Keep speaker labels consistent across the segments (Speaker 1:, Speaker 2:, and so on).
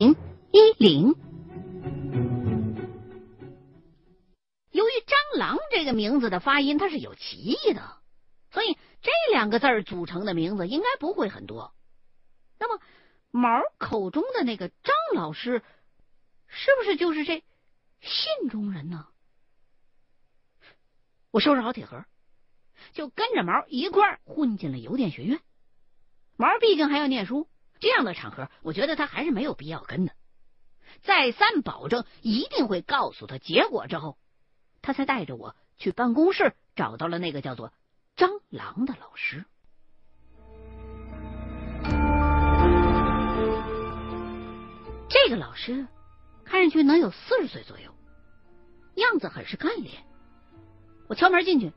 Speaker 1: 零一零。由于蟑螂这个名字的发音它是有歧义的，所以这两个字组成的名字应该不会很多。那么毛口中的那个张老师，是不是就是这信中人呢？我收拾好铁盒，就跟着毛一块混进了邮电学院。毛毕竟还要念书，这样的场合，我觉得他还是没有必要跟的。再三保证一定会告诉他结果之后，他才带着我去办公室找到了那个叫做张郎的老师。这个老师看上去能有四十岁左右，样子很是干练。我敲门进去，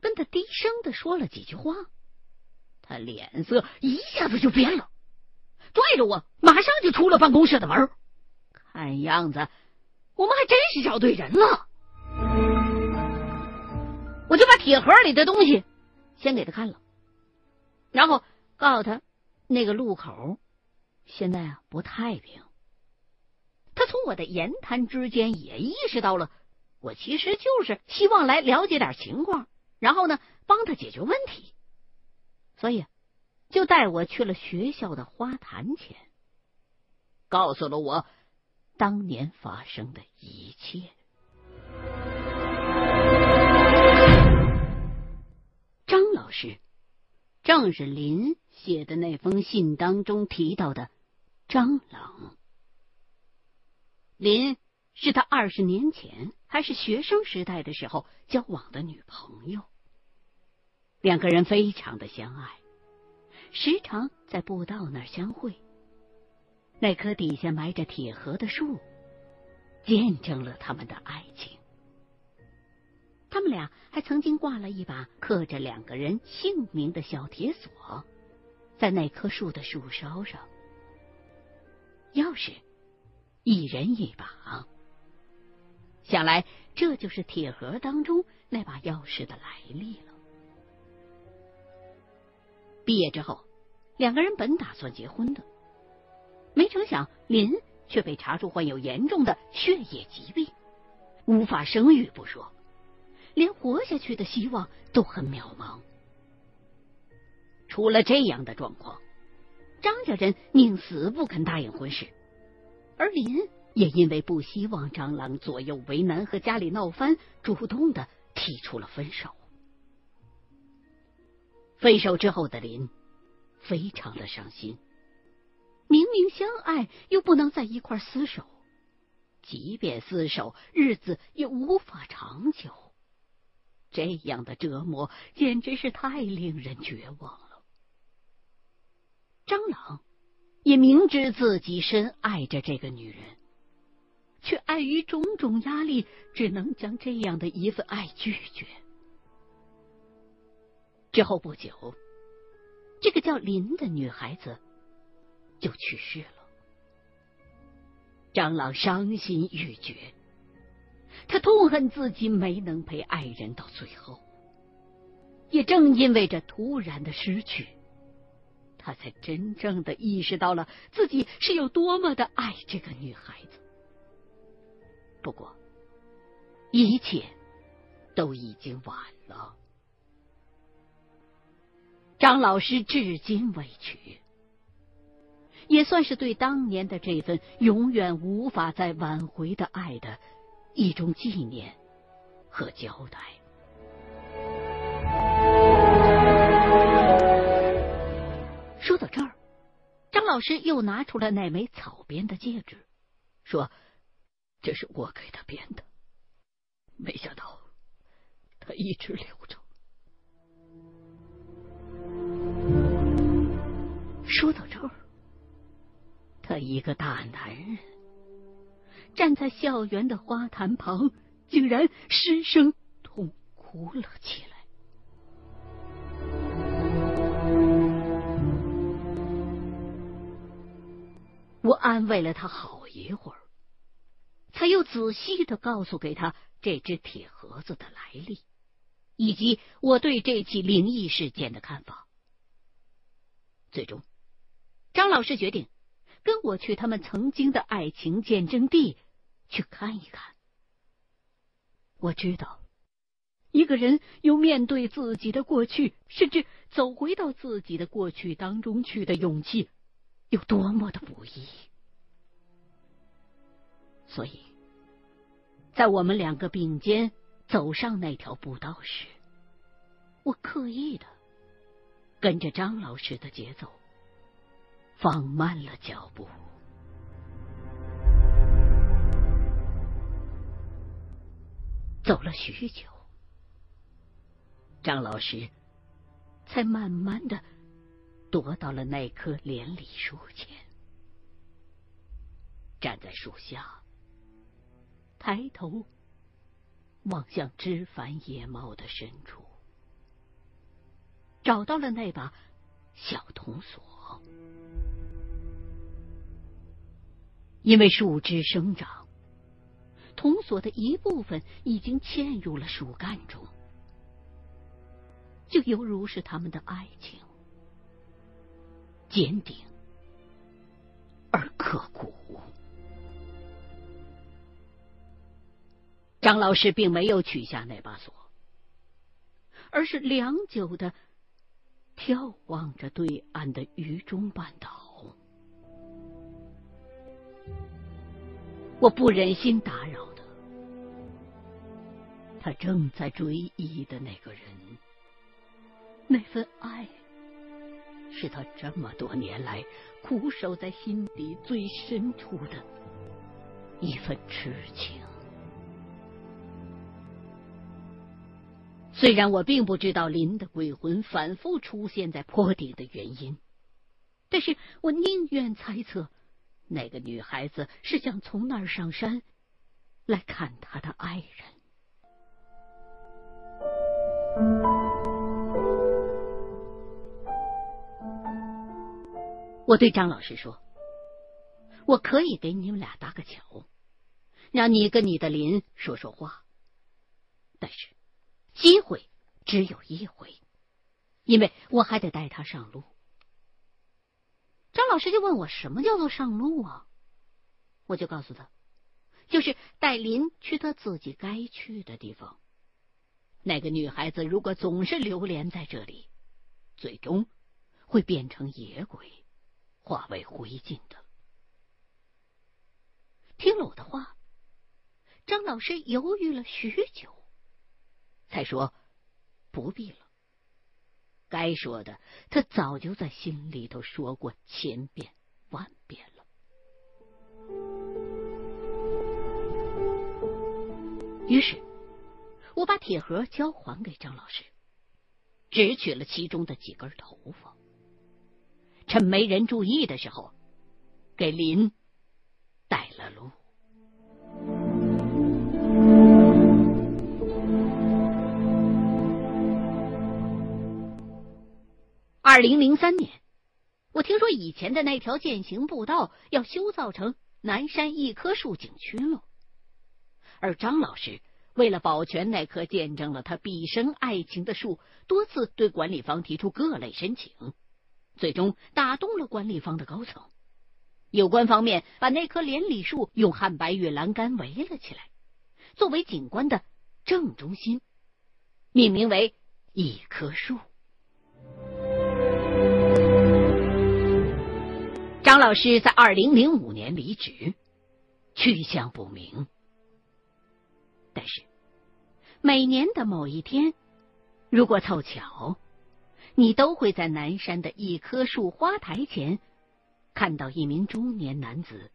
Speaker 1: 跟他低声的说了几句话，他脸色一下子就变了，拽着我马上就出了办公室的门。看样子，我们还真是找对人了。我就把铁盒里的东西先给他看了，然后告诉他那个路口现在啊不太平。他从我的言谈之间也意识到了，我其实就是希望来了解点情况，然后呢帮他解决问题，所以就带我去了学校的花坛前，告诉了我当年发生的一切。张老师正是林写的那封信当中提到的张冷。林是他二十年前还是学生时代的时候交往的女朋友，两个人非常的相爱，时常在步道那儿相会。那棵底下埋着铁盒的树，见证了他们的爱情。他们俩还曾经挂了一把刻着两个人姓名的小铁锁，在那棵树的树梢上。钥匙一人一把，想来这就是铁盒当中那把钥匙的来历了。毕业之后，两个人本打算结婚的，没成想林却被查出患有严重的血液疾病，无法生育不说。连活下去的希望都很渺茫。出了这样的状况，张家人宁死不肯答应婚事，而林也因为不希望张郎左右为难和家里闹翻，主动的提出了分手。分手之后的林非常的伤心，明明相爱又不能在一块厮守，即便厮守，日子也无法长久。这样的折磨简直是太令人绝望了。张朗也明知自己深爱着这个女人，却碍于种种压力，只能将这样的一份爱拒绝。之后不久，这个叫林的女孩子就去世了。张朗伤心欲绝。他痛恨自己没能陪爱人到最后，也正因为这突然的失去，他才真正的意识到了自己是有多么的爱这个女孩子。不过，一切都已经晚了。张老师至今未娶，也算是对当年的这份永远无法再挽回的爱的。一种纪念和交代。说到这儿，张老师又拿出了那枚草编的戒指，说：“这是我给他编的，没想到他一直留一个大男人。站在校园的花坛旁，竟然失声痛哭了起来。我安慰了他好一会儿，才又仔细的告诉给他这只铁盒子的来历，以及我对这起灵异事件的看法。最终，张老师决定。跟我去他们曾经的爱情见证地去看一看。我知道，一个人有面对自己的过去，甚至走回到自己的过去当中去的勇气，有多么的不易。所以，在我们两个并肩走上那条步道时，我刻意的跟着张老师的节奏，放慢了脚步。走了许久，张老师才慢慢的踱到了那棵连理树前，站在树下，抬头望向枝繁叶茂的深处，找到了那把小铜锁，因为树枝生长。铜锁的一部分已经嵌入了树干中，就犹如是他们的爱情，坚定而刻骨。张老师并没有取下那把锁，而是良久的眺望着对岸的榆中半岛。我不忍心打扰他，他正在追忆的那个人，那份爱，是他这么多年来苦守在心底最深处的一份痴情。虽然我并不知道林的鬼魂反复出现在坡顶的原因，但是我宁愿猜测。那个女孩子是想从那儿上山来看她的爱人。我对张老师说：“我可以给你们俩搭个桥，让你跟你的林说说话。但是机会只有一回，因为我还得带他上路。”张老师就问我什么叫做上路啊？我就告诉他，就是带林去他自己该去的地方。那个女孩子如果总是流连在这里，最终会变成野鬼，化为灰烬的。听了我的话，张老师犹豫了许久，才说不必了。该说的，他早就在心里头说过千遍万遍了。于是，我把铁盒交还给张老师，只取了其中的几根头发，趁没人注意的时候，给林带了路。二零零三年，我听说以前的那条践行步道要修造成南山一棵树景区了。而张老师为了保全那棵见证了他毕生爱情的树，多次对管理方提出各类申请，最终打动了管理方的高层。有关方面把那棵连理树用汉白玉栏杆围了起来，作为景观的正中心，命名为一棵树。张老师在二零零五年离职，去向不明。但是每年的某一天，如果凑巧，你都会在南山的一棵树花台前看到一名中年男子，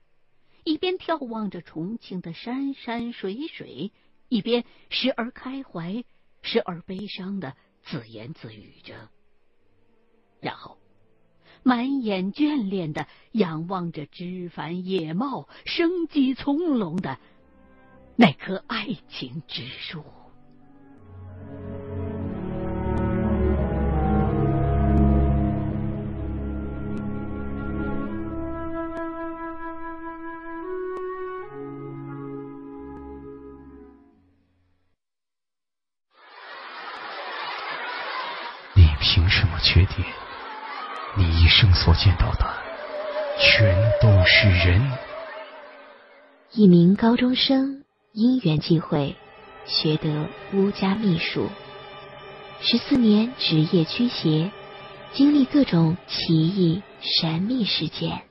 Speaker 1: 一边眺望着重庆的山山水水，一边时而开怀，时而悲伤的自言自语着，然后。满眼眷恋的仰望着枝繁叶茂、生机葱茏的那棵爱情之树。
Speaker 2: 见到的全都是人。
Speaker 3: 一名高中生因缘际会，学得巫家秘术，十四年职业驱邪，经历各种奇异神秘事件。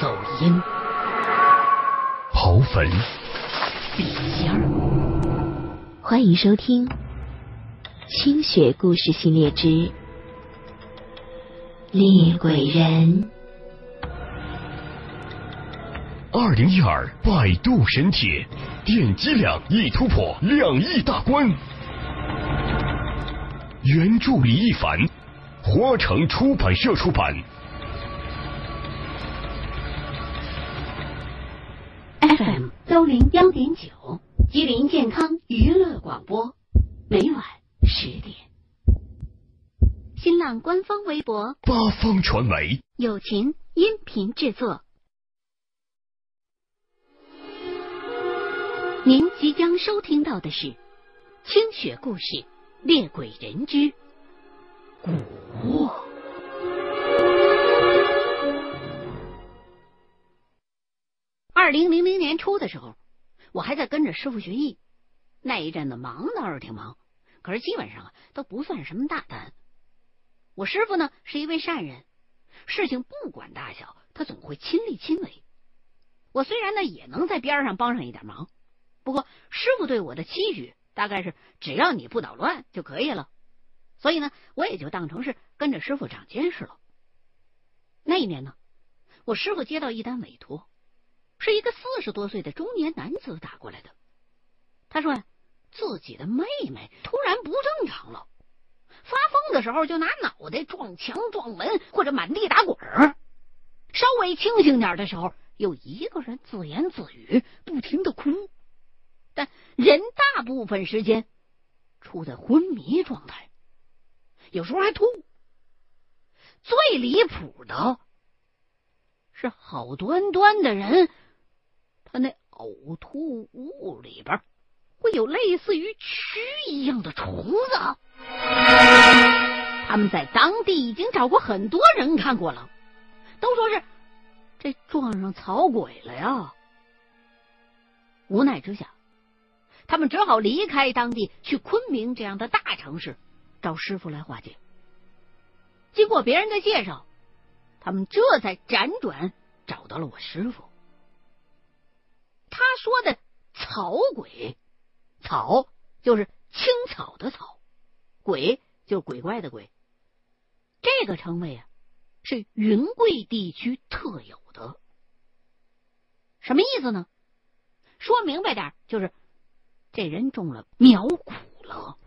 Speaker 1: 走阴、
Speaker 2: 刨坟、
Speaker 1: 笔仙儿，
Speaker 3: 欢迎收听《清雪故事系列之猎鬼人》。
Speaker 2: 二零一二百度神帖，点击量已突破两亿大关。原著李一凡，花城出版社出版。
Speaker 1: FM 幺零幺点九，吉林健康娱乐广播，每晚十点。新浪官方微博
Speaker 2: 八方传媒，
Speaker 1: 友情音频制作。您即将收听到的是《清雪故事·猎鬼人之蛊惑》。二零零零年初的时候，我还在跟着师傅学艺，那一阵子忙倒是挺忙，可是基本上啊都不算什么大单。我师傅呢是一位善人，事情不管大小，他总会亲力亲为。我虽然呢也能在边上帮上一点忙，不过师傅对我的期许大概是只要你不捣乱就可以了，所以呢我也就当成是跟着师傅长见识了。那一年呢，我师傅接到一单委托。是一个四十多岁的中年男子打过来的。他说呀，自己的妹妹突然不正常了，发疯的时候就拿脑袋撞墙、撞门或者满地打滚儿；稍微清醒点的时候，又一个人自言自语，不停的哭。但人大部分时间处在昏迷状态，有时候还吐。最离谱的是，好端端的人。他那呕吐物里边会有类似于蛆一样的虫子，他们在当地已经找过很多人看过了，都说是这撞上草鬼了呀。无奈之下，他们只好离开当地，去昆明这样的大城市找师傅来化解。经过别人的介绍，他们这才辗转找到了我师傅。他说的草鬼，草就是青草的草，鬼就鬼怪的鬼。这个称谓啊，是云贵地区特有的。什么意思呢？说明白点，就是这人中了苗蛊了。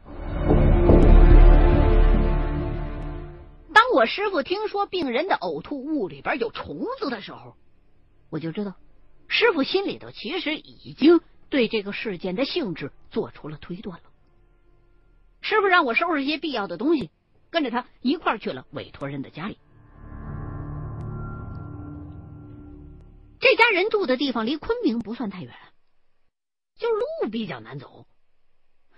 Speaker 1: 当我师傅听说病人的呕吐物里边有虫子的时候，我就知道。师傅心里头其实已经对这个事件的性质做出了推断了。师傅让我收拾一些必要的东西，跟着他一块儿去了委托人的家里。这家人住的地方离昆明不算太远，就路比较难走。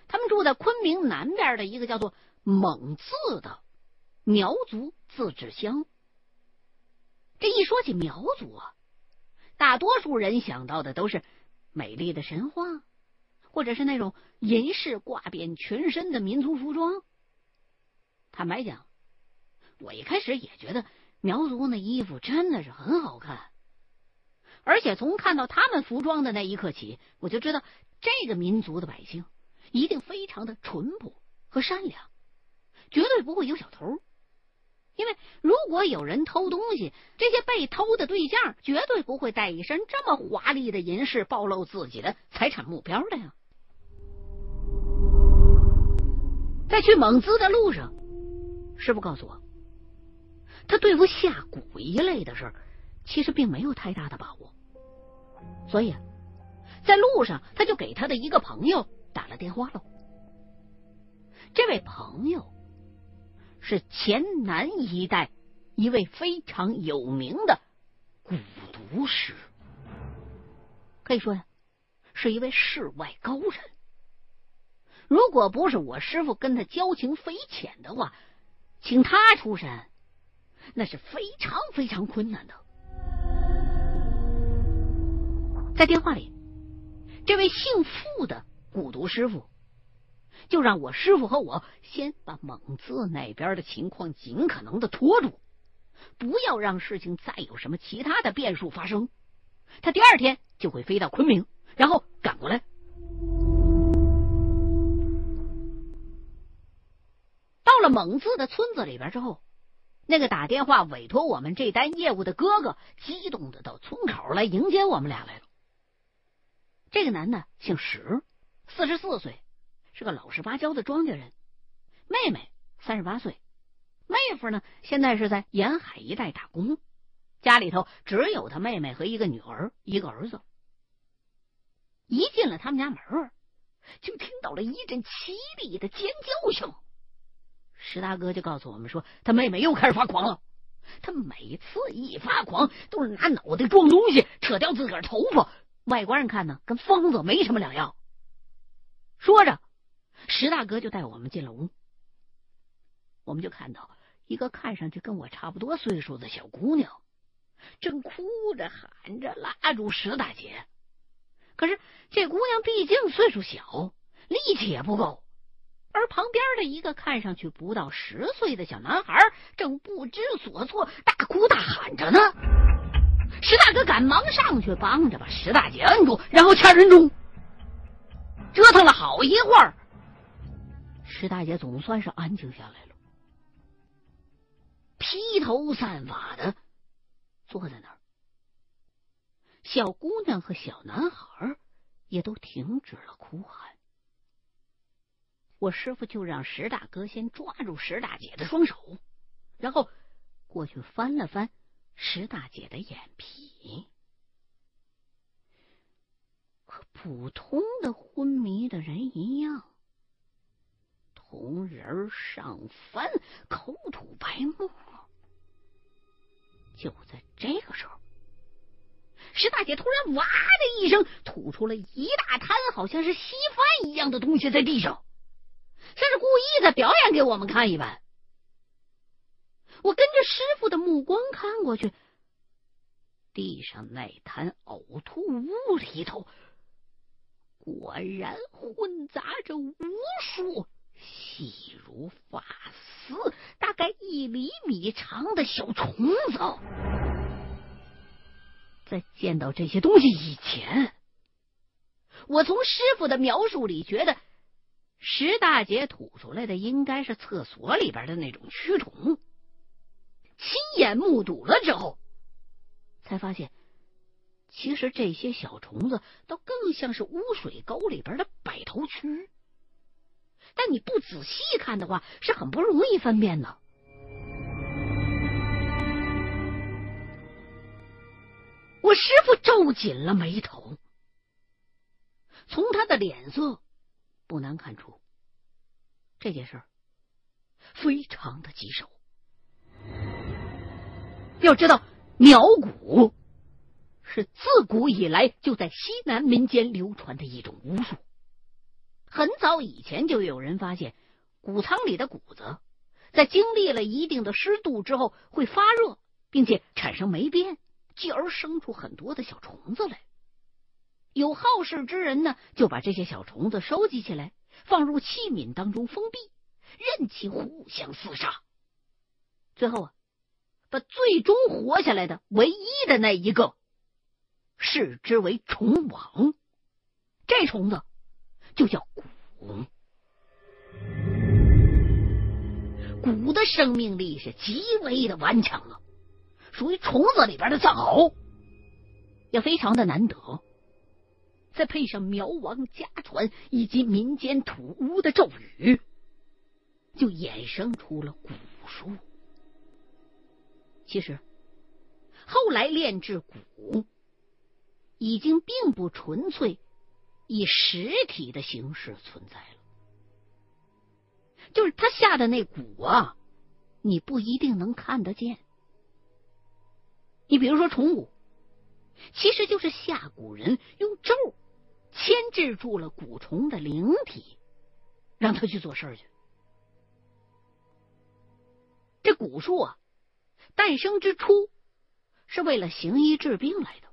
Speaker 1: 他们住在昆明南边的一个叫做蒙自的苗族自治乡。这一说起苗族啊。大多数人想到的都是美丽的神话，或者是那种银饰挂遍全身的民族服装。坦白讲，我一开始也觉得苗族那衣服真的是很好看，而且从看到他们服装的那一刻起，我就知道这个民族的百姓一定非常的淳朴和善良，绝对不会有小偷。因为如果有人偷东西，这些被偷的对象绝对不会带一身这么华丽的银饰，暴露自己的财产目标的呀。在去蒙自的路上，师傅告诉我，他对付下蛊一类的事儿，其实并没有太大的把握，所以在路上他就给他的一个朋友打了电话喽。这位朋友。是黔南一带一位非常有名的蛊毒师，可以说呀，是一位世外高人。如果不是我师傅跟他交情匪浅的话，请他出山，那是非常非常困难的。在电话里，这位姓傅的蛊毒师傅就让我师傅和我先把蒙自那边的情况尽可能的拖住，不要让事情再有什么其他的变数发生。他第二天就会飞到昆明，然后赶过来。到了蒙自的村子里边之后，那个打电话委托我们这单业务的哥哥激动的到村口来迎接我们俩来了。这个男的姓石，四十四岁，是个老实巴交的庄稼人。妹妹三十八岁，妹夫呢现在是在沿海一带打工，家里头只有他妹妹和一个女儿，一个儿子。一进了他们家门，就听到了一阵凄厉的尖叫声。石大哥就告诉我们说，他妹妹又开始发狂了。他每次一发狂，都是拿脑袋撞东西，扯掉自个儿头发。外观上看呢，跟疯子没什么两样。说着，石大哥就带我们进了屋。我们就看到一个看上去跟我差不多岁数的小姑娘，正哭着喊着拉住石大姐。可是这姑娘毕竟岁数小，力气也不够。而旁边的一个看上去不到十岁的小男孩，正不知所措，大哭大喊着呢。石大哥赶忙上去帮着把石大姐摁住，然后掐人中。折腾了好一会儿，石大姐总算是安静下来了，披头散发的坐在那儿。小姑娘和小男孩也都停止了哭喊。我师傅就让石大哥先抓住石大姐的双手，然后过去翻了翻石大姐的眼皮。和普通的昏迷的人一样，同人上翻，口吐白沫。就在这个时候，石大姐突然哇的一声吐出了一大滩，好像是稀饭一样的东西在地上。像是故意的表演给我们看一般。我跟着师傅的目光看过去，地上那滩呕吐物里头，果然混杂着无数细如发丝、大概一厘米长的小虫子。在见到这些东西以前，我从师傅的描述里觉得。石大姐吐出来的应该是厕所里边的那种蛆虫，亲眼目睹了之后，才发现，其实这些小虫子倒更像是污水沟里边的百头蛆。但你不仔细看的话，是很不容易分辨的。我师傅皱紧了眉头，从他的脸色。不难看出，这件事非常的棘手。要知道，苗蛊是自古以来就在西南民间流传的一种巫术。很早以前就有人发现，谷仓里的谷子在经历了一定的湿度之后会发热，并且产生霉变，继而生出很多的小虫子来。有好事之人呢，就把这些小虫子收集起来，放入器皿当中封闭，任其互相厮杀。最后啊，把最终活下来的唯一的那一个，视之为虫王。这虫子就叫蛊。蛊的生命力是极为的顽强啊，属于虫子里边的藏獒，也非常的难得。再配上苗王家传以及民间土屋的咒语，就衍生出了蛊术。其实，后来炼制蛊已经并不纯粹以实体的形式存在了，就是他下的那蛊啊，你不一定能看得见。你比如说虫蛊，其实就是下蛊人用咒。牵制住了蛊虫的灵体，让他去做事去。这蛊术啊，诞生之初是为了行医治病来的。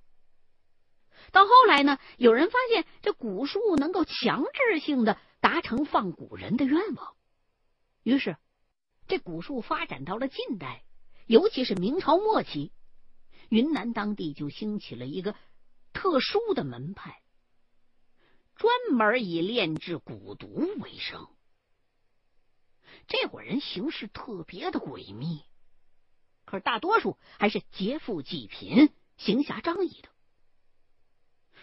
Speaker 1: 到后来呢，有人发现这蛊术能够强制性的达成放蛊人的愿望，于是这蛊术发展到了近代，尤其是明朝末期，云南当地就兴起了一个特殊的门派，专门以炼制蛊毒为生。这伙人行事特别的诡秘，可是大多数还是劫富济贫、行侠仗义的。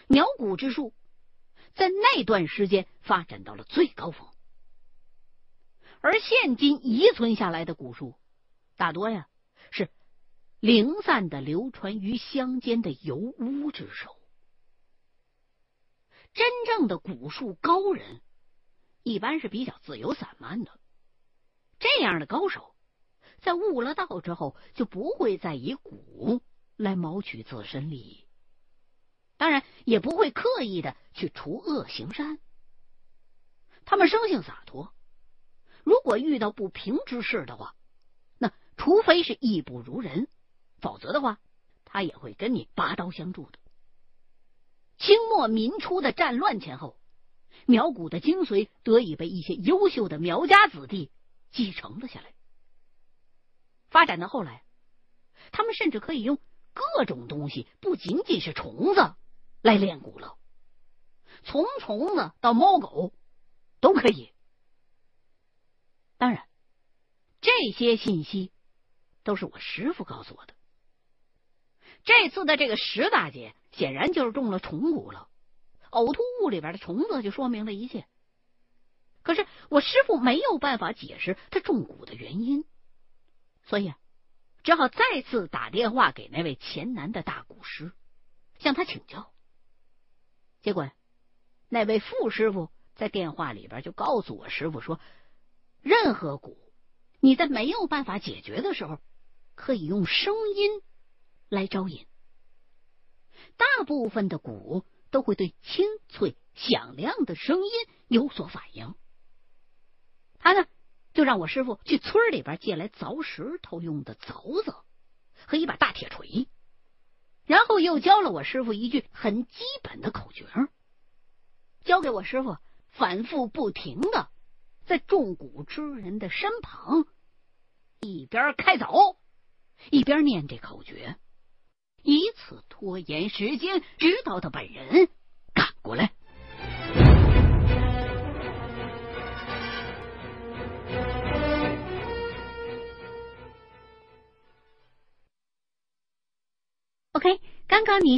Speaker 1: 鸟蛊之术在那段时间发展到了最高峰，而现今遗存下来的蛊术大多呀是零散的流传于乡间的游巫之手。真正的古术高人一般是比较自由散漫的。这样的高手，在悟了道之后，就不会再以蛊来谋取自身利益，当然也不会刻意的去除恶行善。他们生性洒脱，如果遇到不平之事的话，那除非是义不如人，否则的话，他也会跟你拔刀相助的。清末民初的战乱前后，苗蛊的精髓得以被一些优秀的苗家子弟。继承了下来。发展到后来，他们甚至可以用各种东西，不仅仅是虫子来练蛊了，从虫子到猫狗都可以。当然，这些信息都是我师傅告诉我的。这次的这个石大姐显然就是中了虫蛊了，呕吐物里边的虫子就说明了一切。可是我师傅没有办法解释他中蛊的原因，所以只好再次打电话给那位黔南的大蛊师，向他请教。结果，那位副师傅在电话里边就告诉我师傅说：“任何蛊，你在没有办法解决的时候，可以用声音来招引。大部分的鼓都会对清脆响亮的声音有所反应。”他呢，就让我师傅去村里边借来凿石头用的凿子和一把大铁锤，然后又教了我师傅一句很基本的口诀，教给我师傅反复不停的在中鼓之人的身旁一边开凿一边念这口诀，以此拖延时间，直到他本人赶过来。OK，刚刚你。